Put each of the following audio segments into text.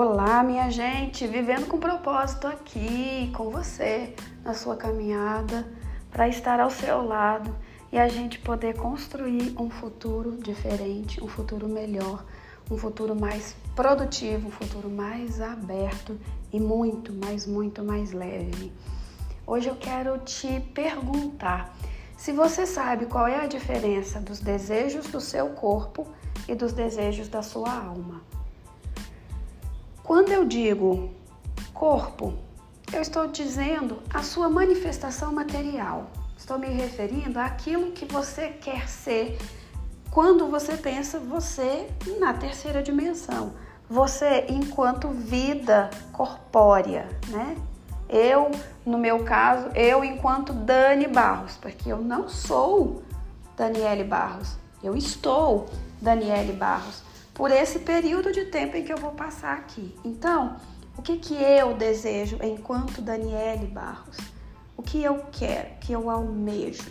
Olá, minha gente, vivendo com propósito aqui com você na sua caminhada para estar ao seu lado e a gente poder construir um futuro diferente, um futuro melhor, um futuro mais produtivo, um futuro mais aberto e muito, mas muito mais leve. Hoje eu quero te perguntar se você sabe qual é a diferença dos desejos do seu corpo e dos desejos da sua alma. Quando eu digo corpo, eu estou dizendo a sua manifestação material. Estou me referindo àquilo que você quer ser quando você pensa você na terceira dimensão. Você enquanto vida corpórea, né? Eu, no meu caso, eu enquanto Dani Barros, porque eu não sou Daniele Barros, eu estou Daniele Barros por esse período de tempo em que eu vou passar aqui. Então, o que, que eu desejo enquanto Daniele Barros? O que eu quero, o que eu almejo?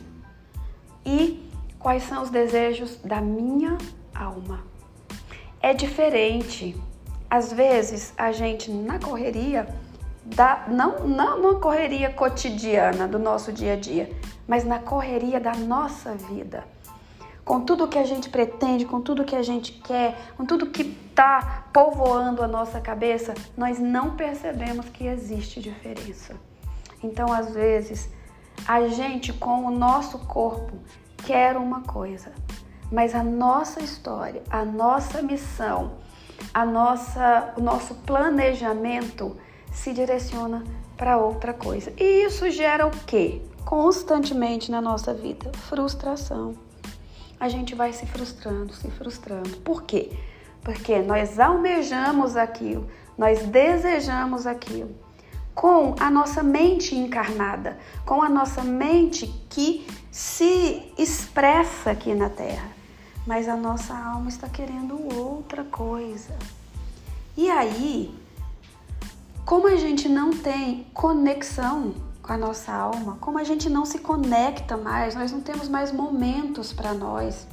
E quais são os desejos da minha alma? É diferente. Às vezes, a gente na correria, da, não, não correria cotidiana do nosso dia a dia, mas na correria da nossa vida com tudo que a gente pretende, com tudo que a gente quer, com tudo que está povoando a nossa cabeça, nós não percebemos que existe diferença. Então, às vezes, a gente com o nosso corpo quer uma coisa, mas a nossa história, a nossa missão, a nossa, o nosso planejamento se direciona para outra coisa. E isso gera o quê? Constantemente na nossa vida? Frustração a gente vai se frustrando, se frustrando. Por quê? Porque nós almejamos aquilo, nós desejamos aquilo com a nossa mente encarnada, com a nossa mente que se expressa aqui na Terra. Mas a nossa alma está querendo outra coisa. E aí, como a gente não tem conexão com a nossa alma, como a gente não se conecta mais, nós não temos mais momentos para nós.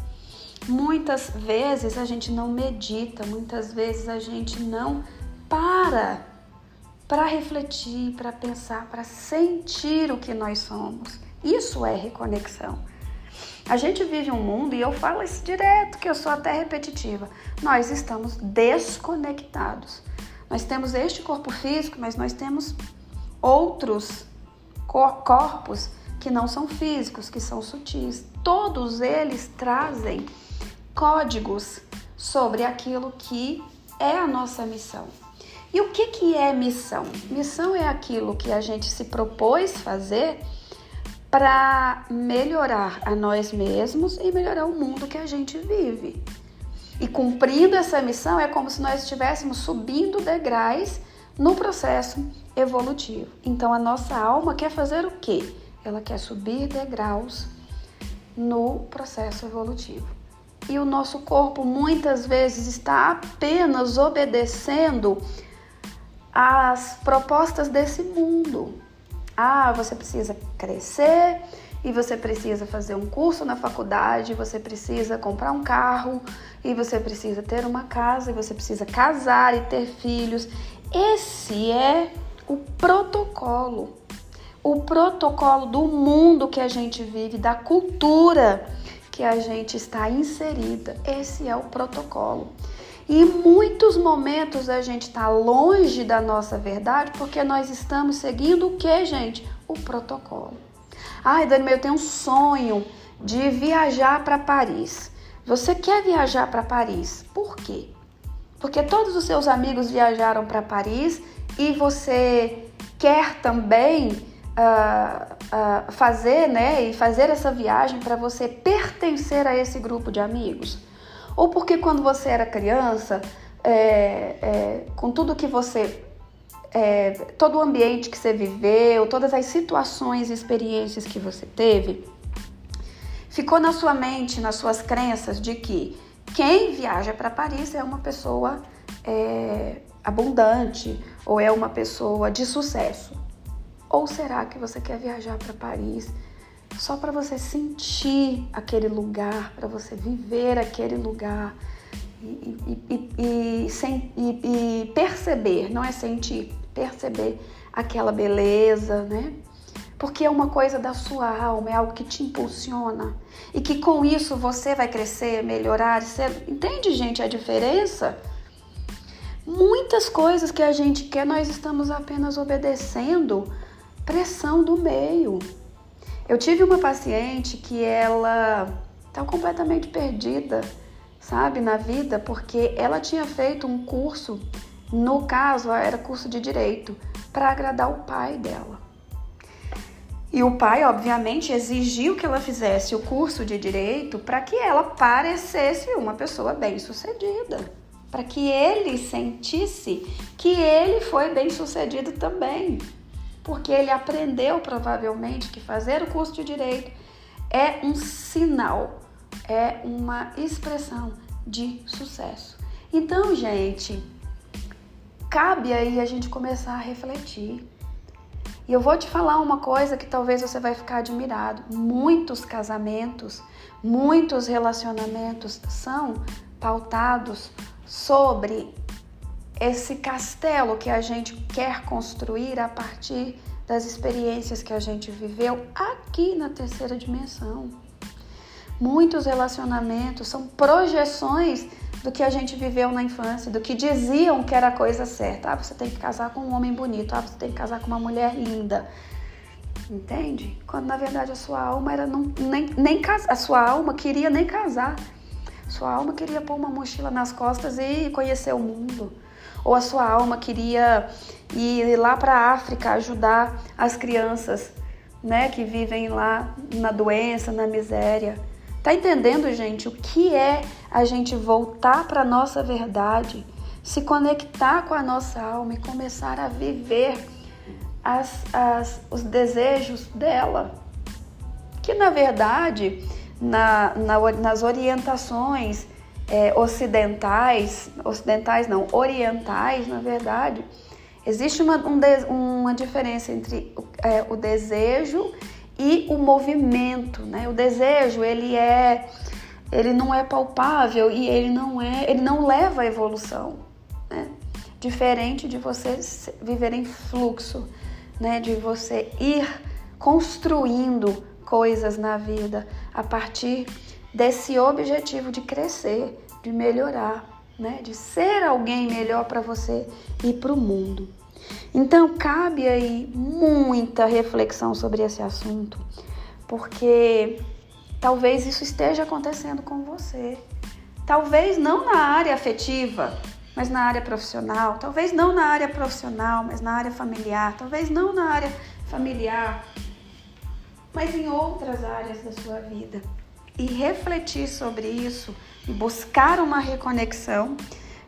Muitas vezes a gente não medita, muitas vezes a gente não para para refletir, para pensar, para sentir o que nós somos. Isso é reconexão. A gente vive um mundo, e eu falo isso direto, que eu sou até repetitiva. Nós estamos desconectados. Nós temos este corpo físico, mas nós temos outros corpos que não são físicos, que são sutis. Todos eles trazem códigos sobre aquilo que é a nossa missão. E o que, que é missão? Missão é aquilo que a gente se propôs fazer para melhorar a nós mesmos e melhorar o mundo que a gente vive. E cumprindo essa missão é como se nós estivéssemos subindo degraus no processo evolutivo. Então a nossa alma quer fazer o quê? Ela quer subir degraus no processo evolutivo. E o nosso corpo muitas vezes está apenas obedecendo às propostas desse mundo. Ah, você precisa crescer e você precisa fazer um curso na faculdade, você precisa comprar um carro e você precisa ter uma casa e você precisa casar e ter filhos esse é o protocolo. O protocolo do mundo que a gente vive, da cultura que a gente está inserida. Esse é o protocolo. E em muitos momentos a gente está longe da nossa verdade porque nós estamos seguindo o que, gente? O protocolo. Ai, Dani, eu tenho um sonho de viajar para Paris. Você quer viajar para Paris? Por quê? porque todos os seus amigos viajaram para Paris e você quer também uh, uh, fazer, né, e fazer essa viagem para você pertencer a esse grupo de amigos? Ou porque quando você era criança, é, é, com tudo que você é, todo o ambiente que você viveu, todas as situações e experiências que você teve, ficou na sua mente, nas suas crenças de que quem viaja para Paris é uma pessoa é, abundante ou é uma pessoa de sucesso. Ou será que você quer viajar para Paris só para você sentir aquele lugar, para você viver aquele lugar e, e, e, sem, e, perceber, não é sentir, perceber aquela beleza, né? Porque é uma coisa da sua alma, é algo que te impulsiona e que com isso você vai crescer, melhorar, ser... entende, gente, a diferença? Muitas coisas que a gente quer, nós estamos apenas obedecendo pressão do meio. Eu tive uma paciente que ela estava completamente perdida, sabe, na vida, porque ela tinha feito um curso, no caso era curso de direito, para agradar o pai dela. E o pai, obviamente, exigiu que ela fizesse o curso de direito para que ela parecesse uma pessoa bem-sucedida, para que ele sentisse que ele foi bem-sucedido também porque ele aprendeu provavelmente que fazer o curso de direito é um sinal, é uma expressão de sucesso. Então, gente, cabe aí a gente começar a refletir. E eu vou te falar uma coisa que talvez você vai ficar admirado. Muitos casamentos, muitos relacionamentos são pautados sobre esse castelo que a gente quer construir a partir das experiências que a gente viveu aqui na terceira dimensão. Muitos relacionamentos são projeções do que a gente viveu na infância, do que diziam que era a coisa certa. Ah, você tem que casar com um homem bonito, ah, você tem que casar com uma mulher linda. Entende? Quando na verdade a sua alma era não, nem, nem a sua alma queria nem casar. Sua alma queria pôr uma mochila nas costas e conhecer o mundo ou a sua alma queria ir lá para a África ajudar as crianças, né, que vivem lá na doença, na miséria. Tá entendendo, gente, o que é a gente voltar para nossa verdade, se conectar com a nossa alma e começar a viver as, as, os desejos dela? Que na verdade, na, na, nas orientações é, ocidentais, ocidentais não, orientais, na verdade, existe uma, um uma diferença entre é, o desejo e o movimento, né? O desejo ele é, ele não é palpável e ele não é, ele não leva à evolução, né? Diferente de você viver em fluxo, né? De você ir construindo coisas na vida a partir desse objetivo de crescer, de melhorar, né? de ser alguém melhor para você e para o mundo. Então, cabe aí muita reflexão sobre esse assunto, porque talvez isso esteja acontecendo com você. Talvez não na área afetiva, mas na área profissional. Talvez não na área profissional, mas na área familiar. Talvez não na área familiar, mas em outras áreas da sua vida e refletir sobre isso e buscar uma reconexão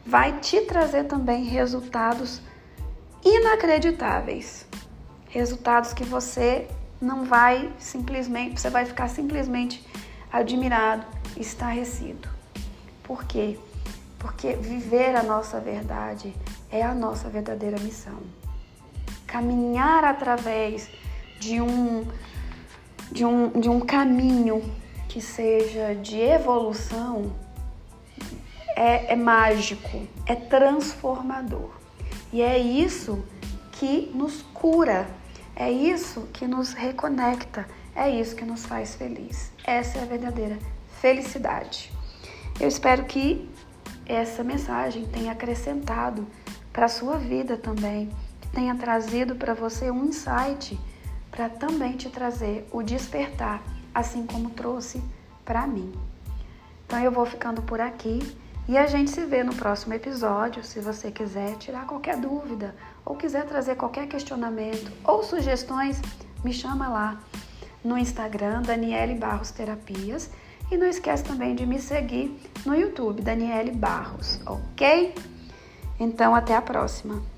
vai te trazer também resultados inacreditáveis. Resultados que você não vai simplesmente, você vai ficar simplesmente admirado, estarrecido. Por quê? Porque viver a nossa verdade é a nossa verdadeira missão. Caminhar através de um de um, de um caminho que seja de evolução é, é mágico, é transformador. E é isso que nos cura, é isso que nos reconecta, é isso que nos faz feliz. Essa é a verdadeira felicidade. Eu espero que essa mensagem tenha acrescentado para a sua vida também, tenha trazido para você um insight para também te trazer o despertar assim como trouxe para mim. Então eu vou ficando por aqui e a gente se vê no próximo episódio. Se você quiser tirar qualquer dúvida ou quiser trazer qualquer questionamento ou sugestões, me chama lá no Instagram Daniele Barros Terapias e não esquece também de me seguir no YouTube Daniele Barros, ok? Então até a próxima.